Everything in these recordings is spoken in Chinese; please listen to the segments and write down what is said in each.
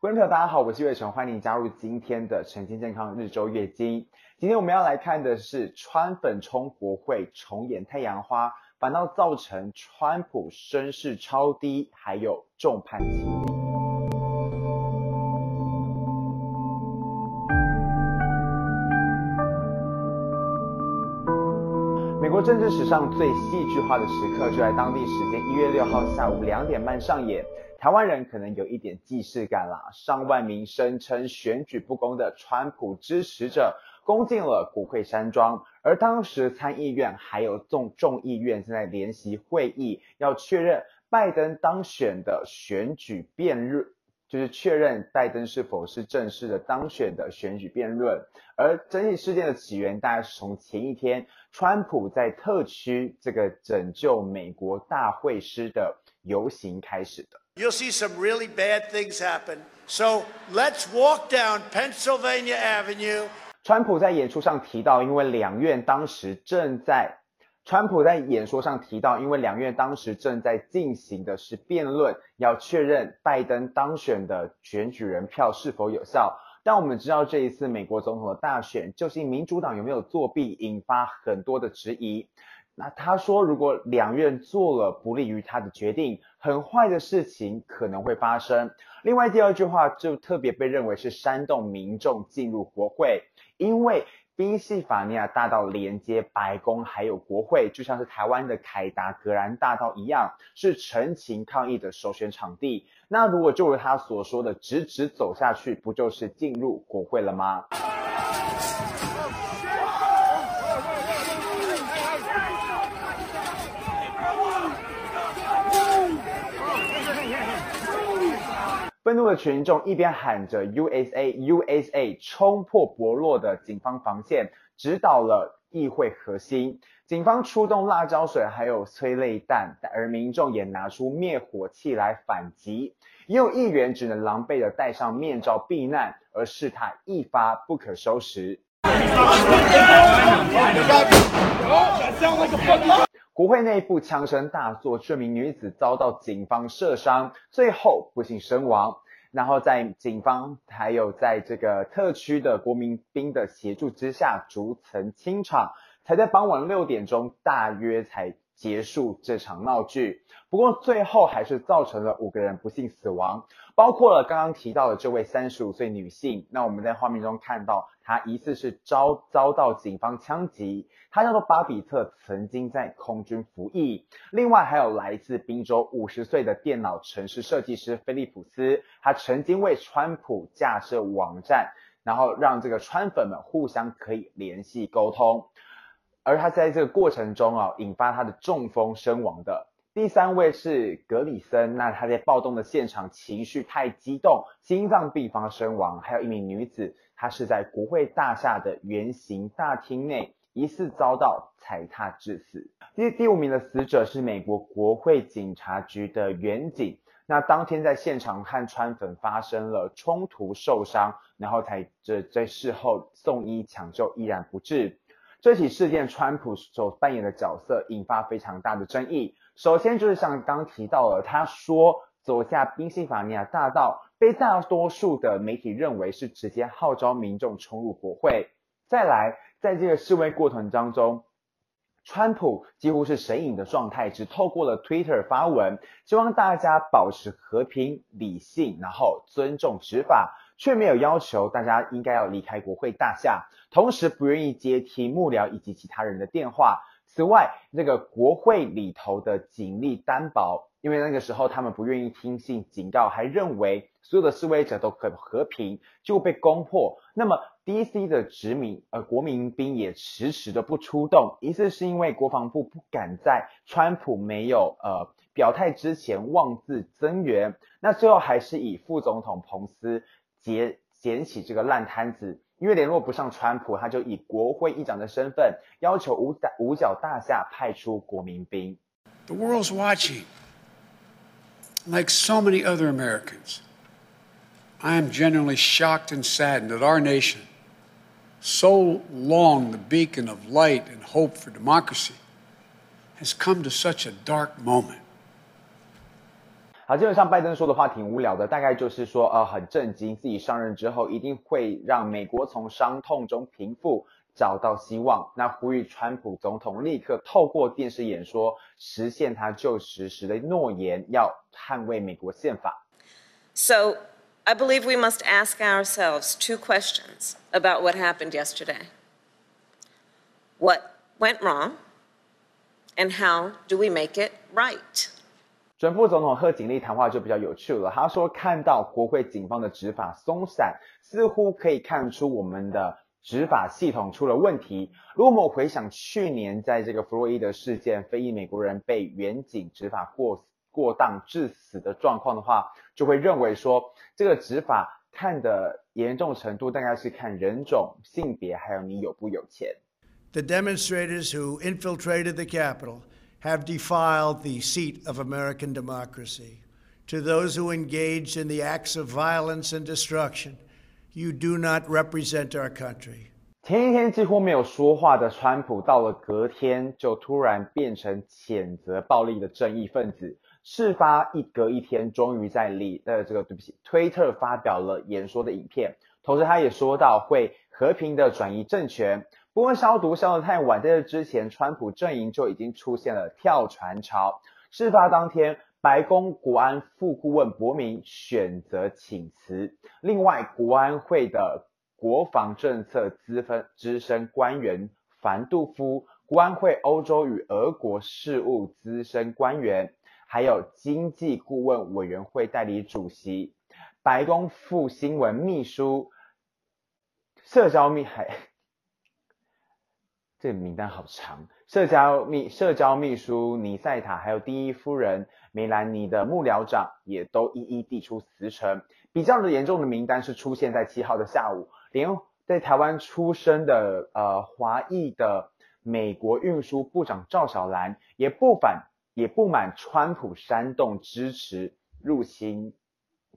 观众朋友，大家好，我是岳成，欢迎加入今天的晨间健康日周月经。今天我们要来看的是川粉冲国会，重演太阳花，反倒造成川普声势超低，还有众叛亲离。美国政治史上最戏剧化的时刻，就在当地时间一月六号下午两点半上演。台湾人可能有一点既视感啦，上万名声称选举不公的川普支持者攻进了国会山庄，而当时参议院还有众众议院正在联席会议，要确认拜登当选的选举辩论，就是确认拜登是否是正式的当选的选举辩论。而争议事件的起源大概是从前一天，川普在特区这个拯救美国大会师的游行开始的。You'll see some really bad things happen. So let's walk down Pennsylvania Avenue. 川普在演出上提到，因为两院当时正在，川普在演说上提到，因为两院当时正在进行的是辩论，要确认拜登当选的选举人票是否有效。但我们知道，这一次美国总统的大选，究竟民主党有没有作弊，引发很多的质疑。那他说，如果两院做了不利于他的决定，很坏的事情可能会发生。另外，第二句话就特别被认为是煽动民众进入国会，因为宾夕法尼亚大道连接白宫还有国会，就像是台湾的凯达格兰大道一样，是陈情抗议的首选场地。那如果就如他所说的，直直走下去，不就是进入国会了吗？愤怒的群众一边喊着 USA USA，冲破薄弱的警方防线，直捣了议会核心。警方出动辣椒水，还有催泪弹，而民众也拿出灭火器来反击。也有议员只能狼狈地戴上面罩避难，而事态一发不可收拾。国会内部枪声大作，这名女子遭到警方射伤，最后不幸身亡。然后在警方还有在这个特区的国民兵的协助之下，逐层清场，才在傍晚六点钟大约才结束这场闹剧。不过最后还是造成了五个人不幸死亡。包括了刚刚提到的这位三十五岁女性，那我们在画面中看到她疑似是遭遭到警方枪击，她叫做巴比特，曾经在空军服役。另外还有来自宾州五十岁的电脑城市设计师菲利普斯，他曾经为川普架设网站，然后让这个川粉们互相可以联系沟通，而他在这个过程中啊，引发他的中风身亡的。第三位是格里森，那他在暴动的现场情绪太激动，心脏病发身亡。还有一名女子，她是在国会大厦的圆形大厅内，疑似遭到踩踏致死。第第五名的死者是美国国会警察局的员警，那当天在现场和川粉发生了冲突受伤，然后才这在事后送医抢救，依然不治。这起事件，川普所扮演的角色引发非常大的争议。首先就是像刚提到了，他说走下宾夕法尼亚大道，被大多数的媒体认为是直接号召民众冲入国会。再来，在这个示威过程当中，川普几乎是神隐的状态，只透过了 Twitter 发文，希望大家保持和平、理性，然后尊重执法。却没有要求大家应该要离开国会大厦，同时不愿意接听幕僚以及其他人的电话。此外，那个国会里头的警力单薄，因为那个时候他们不愿意听信警告，还认为所有的示威者都很和平，就被攻破。那么 DC 的殖民呃国民兵也迟迟的不出动，疑似是因为国防部不敢在川普没有呃表态之前妄自增援。那最后还是以副总统彭斯。捡捡起这个烂摊子，因为联络不上川普，他就以国会议长的身份要求五角五角大厦派出国民兵。The world's watching. Like so many other Americans, I am genuinely shocked and saddened that our nation, so long the beacon of light and hope for democracy, has come to such a dark moment. 好，基本上拜登说的话挺无聊的，大概就是说，呃，很震惊，自己上任之后一定会让美国从伤痛中平复，找到希望。那呼吁川普总统立刻透过电视演说实现他就职时的诺言，要捍卫美国宪法。So I believe we must ask ourselves two questions about what happened yesterday. What went wrong, and how do we make it right? 准副总统贺锦丽谈话就比较有趣了。他说，看到国会警方的执法松散，似乎可以看出我们的执法系统出了问题。如果我们回想去年在这个弗洛伊德事件，非裔美国人被远警执法过过当致死的状况的话，就会认为说，这个执法看的严重程度大概是看人种、性别，还有你有不有钱。The demonstrators who infiltrated the Capitol have defiled the seat of American democracy. To those who engaged in the acts of violence and destruction, you do not represent our country. 前一天几乎没有说话的川普，到了隔天就突然变成谴责暴力的正义分子。事发一隔一天，终于在里呃这个对不起，推特发表了演说的影片，同时他也说到会和平的转移政权。 不过消毒消得太晚，在这之前，川普阵营就已经出现了跳船潮。事发当天，白宫国安副顾问伯明选择请辞。另外，国安会的国防政策资分资深官员凡杜夫、国安会欧洲与俄国事务资深官员，还有经济顾问委员会代理主席、白宫副新闻秘书、社交秘还。这个名单好长，社交秘社交秘书尼塞塔，还有第一夫人梅兰妮的幕僚长也都一一递出辞呈。比较的严重的名单是出现在七号的下午，连在台湾出生的呃华裔的美国运输部长赵小兰也不反也不满川普煽动支持入侵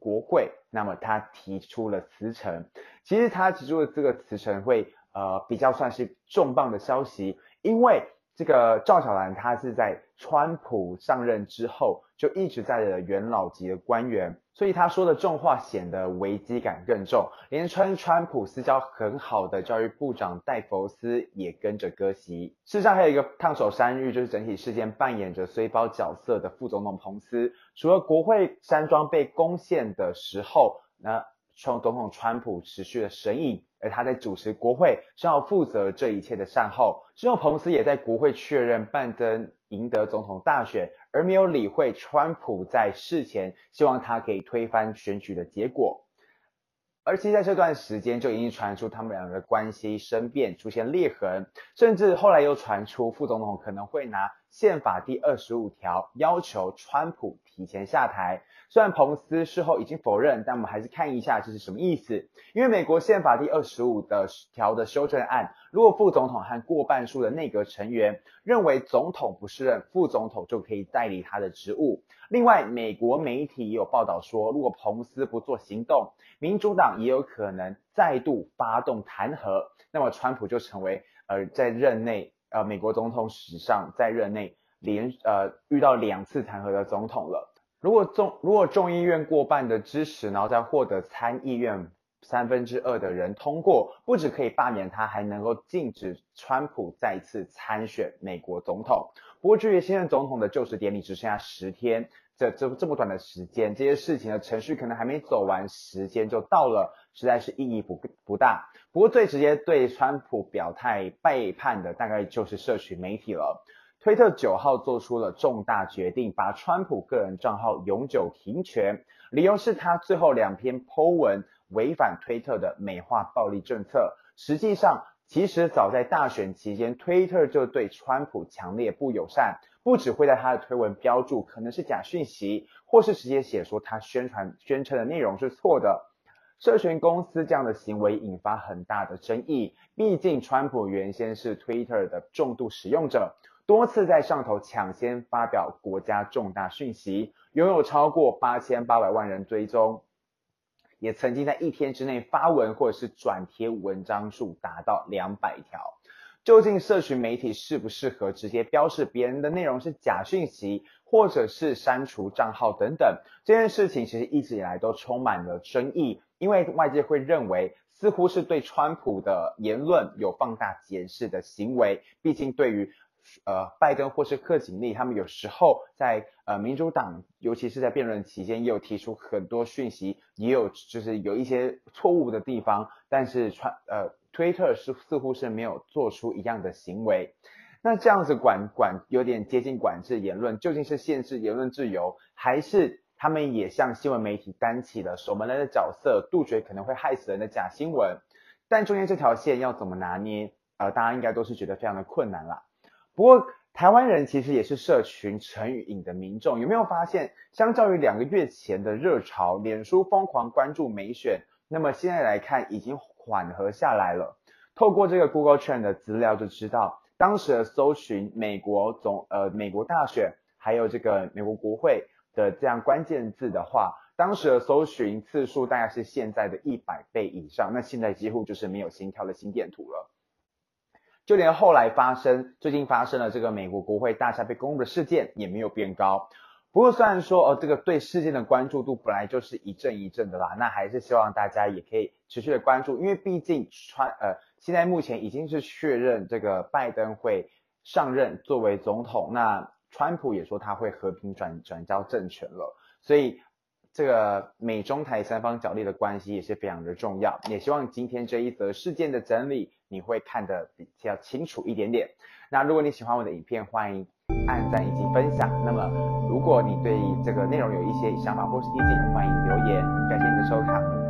国会，那么他提出了辞呈。其实他提出的这个辞呈会。呃，比较算是重磅的消息，因为这个赵小兰她是在川普上任之后就一直在的元老级的官员，所以他说的重话显得危机感更重。连川川普私交很好的教育部长戴佛斯也跟着割席。事实上，还有一个烫手山芋，就是整体事件扮演着随包角色的副总统彭斯，除了国会山庄被攻陷的时候，那从总统川普持续的神隐。而他在主持国会是要负责这一切的善后。之后，彭斯也在国会确认拜登赢得总统大选，而没有理会川普在事前希望他可以推翻选举的结果。而且在这段时间就已经传出他们两个的关系生变，出现裂痕，甚至后来又传出副总统可能会拿宪法第二十五条要求川普提前下台。虽然彭斯事后已经否认，但我们还是看一下这是什么意思。因为美国宪法第二十五的条的修正案，如果副总统和过半数的内阁成员认为总统不适任，副总统就可以代理他的职务。另外，美国媒体也有报道说，如果彭斯不做行动，民主党也有可能再度发动弹劾，那么川普就成为呃在任内呃美国总统史上在任内连呃遇到两次弹劾的总统了。如果众如果众议院过半的支持，然后再获得参议院三分之二的人通过，不止可以罢免他，还能够禁止川普再次参选美国总统。不过，距离新任总统的就职典礼只剩下十天，这这这么短的时间，这些事情的程序可能还没走完，时间就到了，实在是意义不不大。不过，最直接对川普表态背叛的，大概就是社群媒体了。推特九号做出了重大决定，把川普个人账号永久停权，理由是他最后两篇 po 文违反推特的美化暴力政策。实际上，其实早在大选期间，推特就对川普强烈不友善，不只会在他的推文标注可能是假讯息，或是直接写说他宣传宣称的内容是错的。社群公司这样的行为引发很大的争议，毕竟川普原先是推特的重度使用者。多次在上头抢先发表国家重大讯息，拥有超过八千八百万人追踪，也曾经在一天之内发文或者是转贴文章数达到两百条。究竟社群媒体适不适合直接标示别人的内容是假讯息，或者是删除账号等等？这件事情其实一直以来都充满了争议，因为外界会认为似乎是对川普的言论有放大检视的行为。毕竟对于呃拜登或是贺锦丽，他们有时候在呃民主党，尤其是在辩论期间，也有提出很多讯息，也有就是有一些错误的地方，但是川呃。推特是似乎是没有做出一样的行为，那这样子管管有点接近管制言论，究竟是限制言论自由，还是他们也向新闻媒体担起了守门人的角色，杜绝可能会害死人的假新闻？但中间这条线要怎么拿捏？呃，大家应该都是觉得非常的困难啦。不过台湾人其实也是社群成瘾的民众，有没有发现，相较于两个月前的热潮，脸书疯狂关注美选，那么现在来看已经。缓和下来了。透过这个 Google Trend 的资料就知道，当时的搜寻美国总呃美国大选，还有这个美国国会的这样关键字的话，当时的搜寻次数大概是现在的一百倍以上。那现在几乎就是没有心跳的心电图了。就连后来发生最近发生了这个美国国会大厦被攻入的事件，也没有变高。不过虽然说哦，这个对事件的关注度本来就是一阵一阵的啦，那还是希望大家也可以持续的关注，因为毕竟川呃现在目前已经是确认这个拜登会上任作为总统，那川普也说他会和平转转交政权了，所以这个美中台三方角力的关系也是非常的重要，也希望今天这一则事件的整理你会看得比较清楚一点点。那如果你喜欢我的影片，欢迎按赞以及分享。那么，如果你对这个内容有一些想法或是意见，欢迎留言。感谢你的收看。